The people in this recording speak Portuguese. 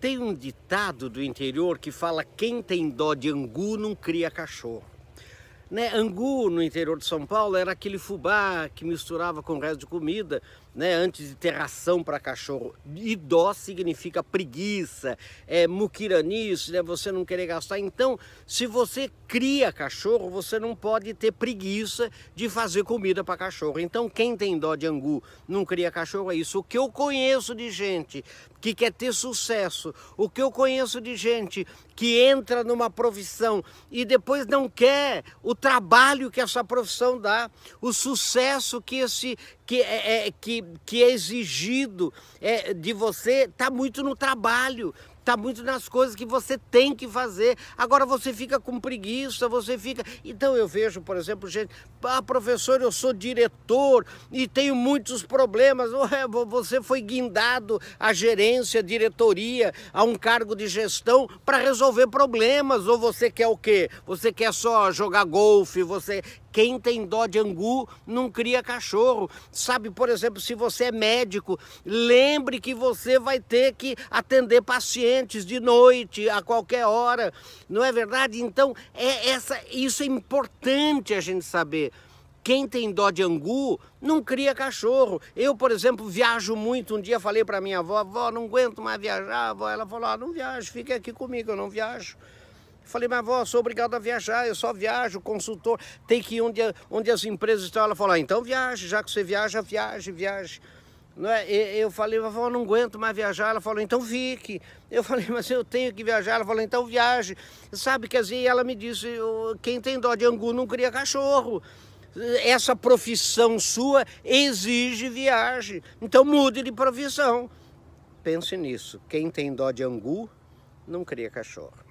Tem um ditado do interior que fala quem tem dó de angu não cria cachorro. Né? Angu, no interior de São Paulo, era aquele fubá que misturava com o resto de comida, né? antes de ter ração para cachorro. E dó significa preguiça, é muquiranice, né? você não querer gastar. Então, se você cria cachorro, você não pode ter preguiça de fazer comida para cachorro. Então, quem tem dó de angu não cria cachorro é isso. O que eu conheço de gente que quer ter sucesso, o que eu conheço de gente que entra numa profissão e depois não quer o trabalho que essa profissão dá, o sucesso que esse que é, é que, que é exigido é, de você, está muito no trabalho, está muito nas coisas que você tem que fazer. Agora você fica com preguiça, você fica. Então eu vejo, por exemplo, gente, ah, professor, eu sou diretor e tenho muitos problemas. Ué, você foi guindado à gerência, diretoria, a um cargo de gestão para resolver problemas. Ou você quer o quê? Você quer só jogar golfe, você quem tem dó de angu não cria cachorro. Sabe, por exemplo, se você é médico, lembre que você vai ter que atender pacientes de noite, a qualquer hora. Não é verdade? Então, é essa, isso é importante a gente saber. Quem tem dó de angu não cria cachorro. Eu, por exemplo, viajo muito. Um dia falei para minha avó, avó, não aguento mais viajar. Avó, ela falou, ah, não viajo, fica aqui comigo, eu não viajo. Falei, mas avó, sou obrigado a viajar, eu só viajo, consultor, tem que ir onde, onde as empresas estão. Ela falou, ah, então viaje, já que você viaja, viaje, viaje. Não é? Eu falei, avó, não aguento mais viajar. Ela falou, então fique. Eu falei, mas eu tenho que viajar. Ela falou, então viaje. Sabe, quer dizer, ela me disse, quem tem dó de angu não cria cachorro. Essa profissão sua exige viagem. Então mude de profissão. Pense nisso. Quem tem dó de angu não cria cachorro.